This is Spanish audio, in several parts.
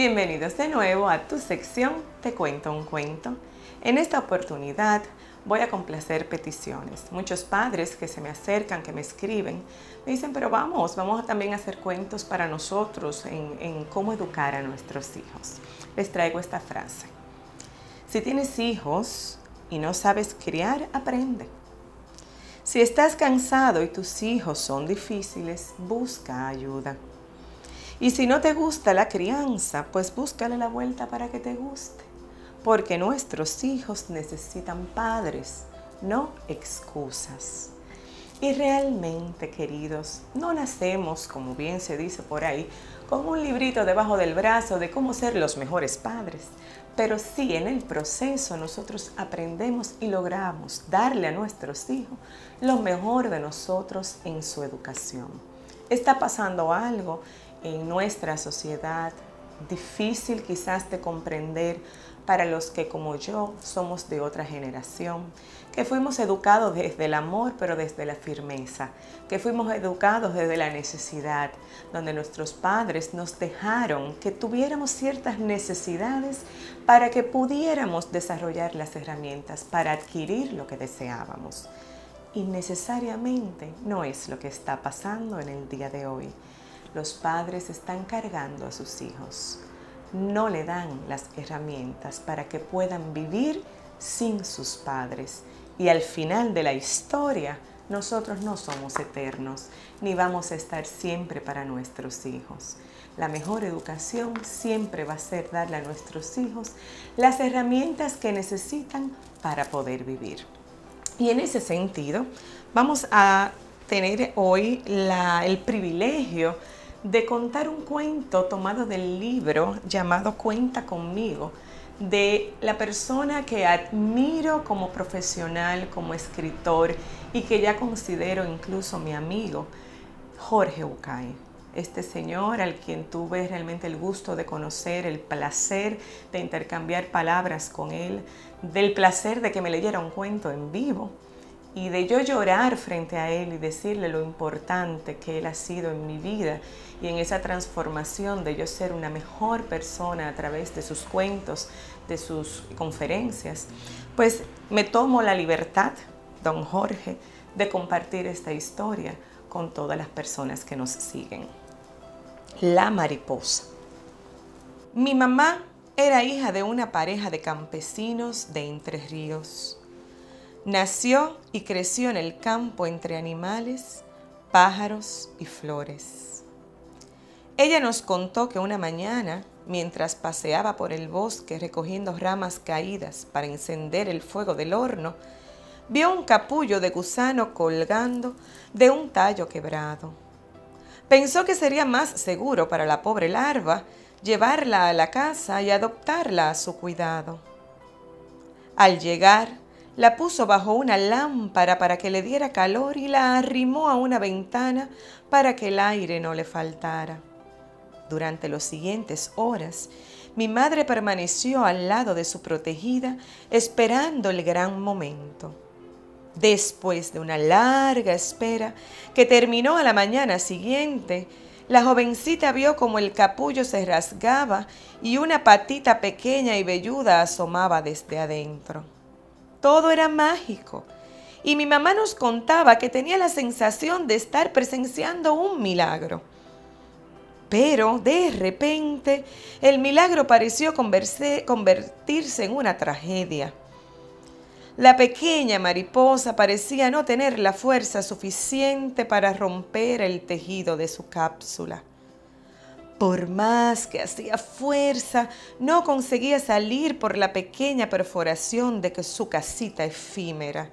Bienvenidos de nuevo a tu sección Te cuento un cuento. En esta oportunidad voy a complacer peticiones. Muchos padres que se me acercan, que me escriben, me dicen, pero vamos, vamos a también hacer cuentos para nosotros en, en cómo educar a nuestros hijos. Les traigo esta frase. Si tienes hijos y no sabes criar, aprende. Si estás cansado y tus hijos son difíciles, busca ayuda. Y si no te gusta la crianza, pues búscale la vuelta para que te guste. Porque nuestros hijos necesitan padres, no excusas. Y realmente, queridos, no nacemos, como bien se dice por ahí, con un librito debajo del brazo de cómo ser los mejores padres. Pero sí en el proceso nosotros aprendemos y logramos darle a nuestros hijos lo mejor de nosotros en su educación. Está pasando algo en nuestra sociedad difícil quizás de comprender para los que como yo somos de otra generación, que fuimos educados desde el amor pero desde la firmeza, que fuimos educados desde la necesidad, donde nuestros padres nos dejaron que tuviéramos ciertas necesidades para que pudiéramos desarrollar las herramientas para adquirir lo que deseábamos. Y necesariamente no es lo que está pasando en el día de hoy los padres están cargando a sus hijos. No le dan las herramientas para que puedan vivir sin sus padres. Y al final de la historia, nosotros no somos eternos, ni vamos a estar siempre para nuestros hijos. La mejor educación siempre va a ser darle a nuestros hijos las herramientas que necesitan para poder vivir. Y en ese sentido, vamos a tener hoy el privilegio de contar un cuento tomado del libro llamado Cuenta conmigo, de la persona que admiro como profesional, como escritor y que ya considero incluso mi amigo, Jorge Ucay. Este señor al quien tuve realmente el gusto de conocer, el placer de intercambiar palabras con él, del placer de que me leyera un cuento en vivo y de yo llorar frente a Él y decirle lo importante que Él ha sido en mi vida y en esa transformación de yo ser una mejor persona a través de sus cuentos, de sus conferencias, pues me tomo la libertad, don Jorge, de compartir esta historia con todas las personas que nos siguen. La mariposa. Mi mamá era hija de una pareja de campesinos de Entre Ríos. Nació y creció en el campo entre animales, pájaros y flores. Ella nos contó que una mañana, mientras paseaba por el bosque recogiendo ramas caídas para encender el fuego del horno, vio un capullo de gusano colgando de un tallo quebrado. Pensó que sería más seguro para la pobre larva llevarla a la casa y adoptarla a su cuidado. Al llegar, la puso bajo una lámpara para que le diera calor y la arrimó a una ventana para que el aire no le faltara. Durante las siguientes horas, mi madre permaneció al lado de su protegida esperando el gran momento. Después de una larga espera que terminó a la mañana siguiente, la jovencita vio como el capullo se rasgaba y una patita pequeña y velluda asomaba desde adentro. Todo era mágico. Y mi mamá nos contaba que tenía la sensación de estar presenciando un milagro. Pero de repente el milagro pareció convertirse en una tragedia. La pequeña mariposa parecía no tener la fuerza suficiente para romper el tejido de su cápsula. Por más que hacía fuerza, no conseguía salir por la pequeña perforación de su casita efímera.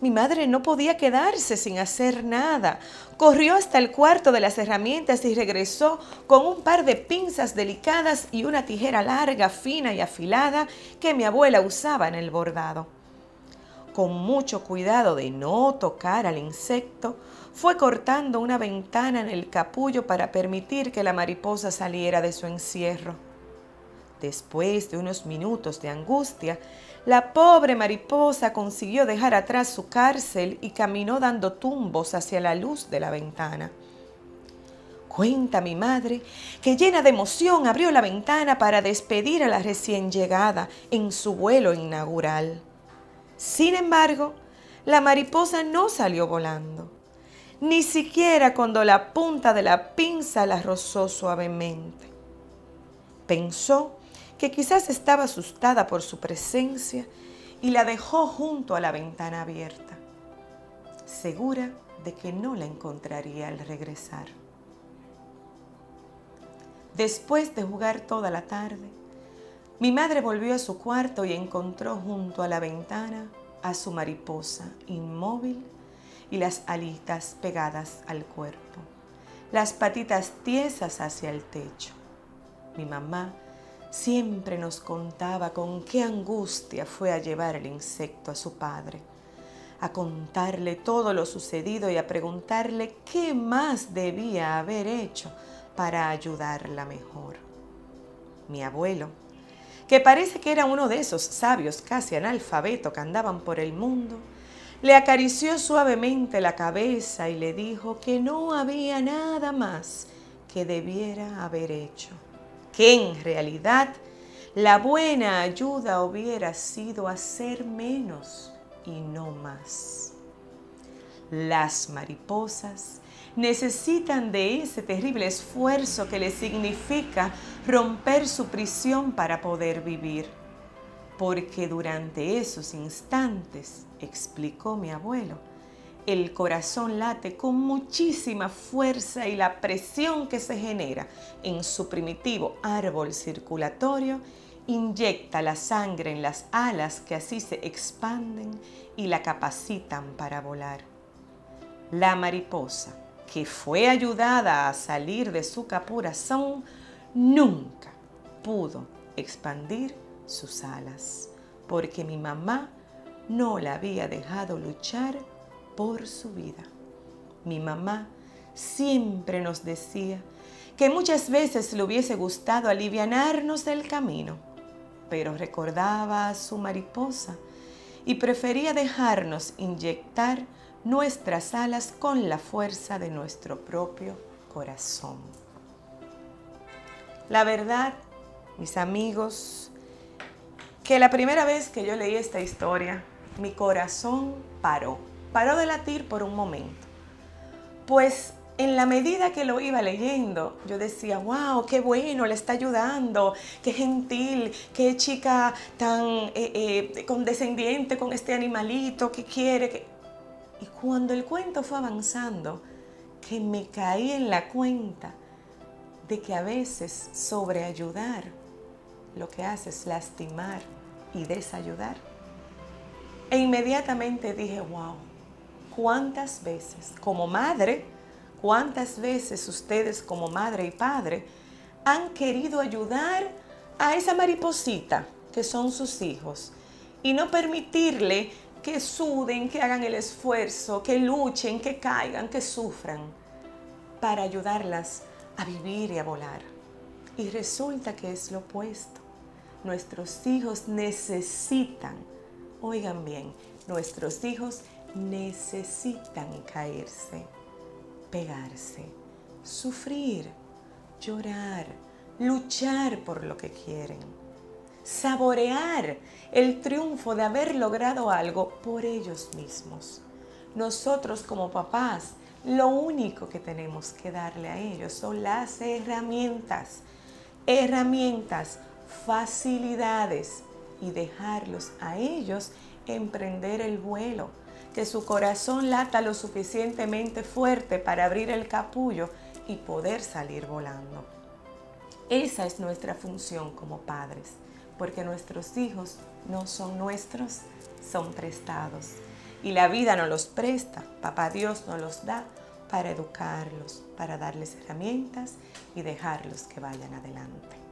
Mi madre no podía quedarse sin hacer nada. Corrió hasta el cuarto de las herramientas y regresó con un par de pinzas delicadas y una tijera larga, fina y afilada que mi abuela usaba en el bordado. Con mucho cuidado de no tocar al insecto, fue cortando una ventana en el capullo para permitir que la mariposa saliera de su encierro. Después de unos minutos de angustia, la pobre mariposa consiguió dejar atrás su cárcel y caminó dando tumbos hacia la luz de la ventana. Cuenta mi madre que llena de emoción abrió la ventana para despedir a la recién llegada en su vuelo inaugural. Sin embargo, la mariposa no salió volando, ni siquiera cuando la punta de la pinza la rozó suavemente. Pensó que quizás estaba asustada por su presencia y la dejó junto a la ventana abierta, segura de que no la encontraría al regresar. Después de jugar toda la tarde, mi madre volvió a su cuarto y encontró junto a la ventana a su mariposa inmóvil y las alitas pegadas al cuerpo, las patitas tiesas hacia el techo. Mi mamá siempre nos contaba con qué angustia fue a llevar el insecto a su padre, a contarle todo lo sucedido y a preguntarle qué más debía haber hecho para ayudarla mejor. Mi abuelo, que parece que era uno de esos sabios casi analfabeto que andaban por el mundo, le acarició suavemente la cabeza y le dijo que no había nada más que debiera haber hecho, que en realidad la buena ayuda hubiera sido hacer menos y no más. Las mariposas necesitan de ese terrible esfuerzo que les significa romper su prisión para poder vivir. Porque durante esos instantes, explicó mi abuelo, el corazón late con muchísima fuerza y la presión que se genera en su primitivo árbol circulatorio inyecta la sangre en las alas que así se expanden y la capacitan para volar. La mariposa que fue ayudada a salir de su capurazón, nunca pudo expandir sus alas, porque mi mamá no la había dejado luchar por su vida. Mi mamá siempre nos decía que muchas veces le hubiese gustado alivianarnos del camino, pero recordaba a su mariposa y prefería dejarnos inyectar nuestras alas con la fuerza de nuestro propio corazón. La verdad, mis amigos, que la primera vez que yo leí esta historia, mi corazón paró, paró de latir por un momento. Pues en la medida que lo iba leyendo, yo decía, wow, qué bueno, le está ayudando, qué gentil, qué chica tan eh, eh, condescendiente con este animalito que quiere. Que... Y cuando el cuento fue avanzando, que me caí en la cuenta de que a veces sobreayudar lo que hace es lastimar y desayudar. E inmediatamente dije, wow, ¿cuántas veces como madre, cuántas veces ustedes como madre y padre han querido ayudar a esa mariposita que son sus hijos y no permitirle que suden, que hagan el esfuerzo, que luchen, que caigan, que sufran, para ayudarlas a vivir y a volar. Y resulta que es lo opuesto. Nuestros hijos necesitan, oigan bien, nuestros hijos necesitan caerse, pegarse, sufrir, llorar, luchar por lo que quieren saborear el triunfo de haber logrado algo por ellos mismos. Nosotros como papás, lo único que tenemos que darle a ellos son las herramientas, herramientas, facilidades y dejarlos a ellos emprender el vuelo, que su corazón lata lo suficientemente fuerte para abrir el capullo y poder salir volando. Esa es nuestra función como padres porque nuestros hijos no son nuestros, son prestados. Y la vida nos los presta, papá Dios nos los da para educarlos, para darles herramientas y dejarlos que vayan adelante.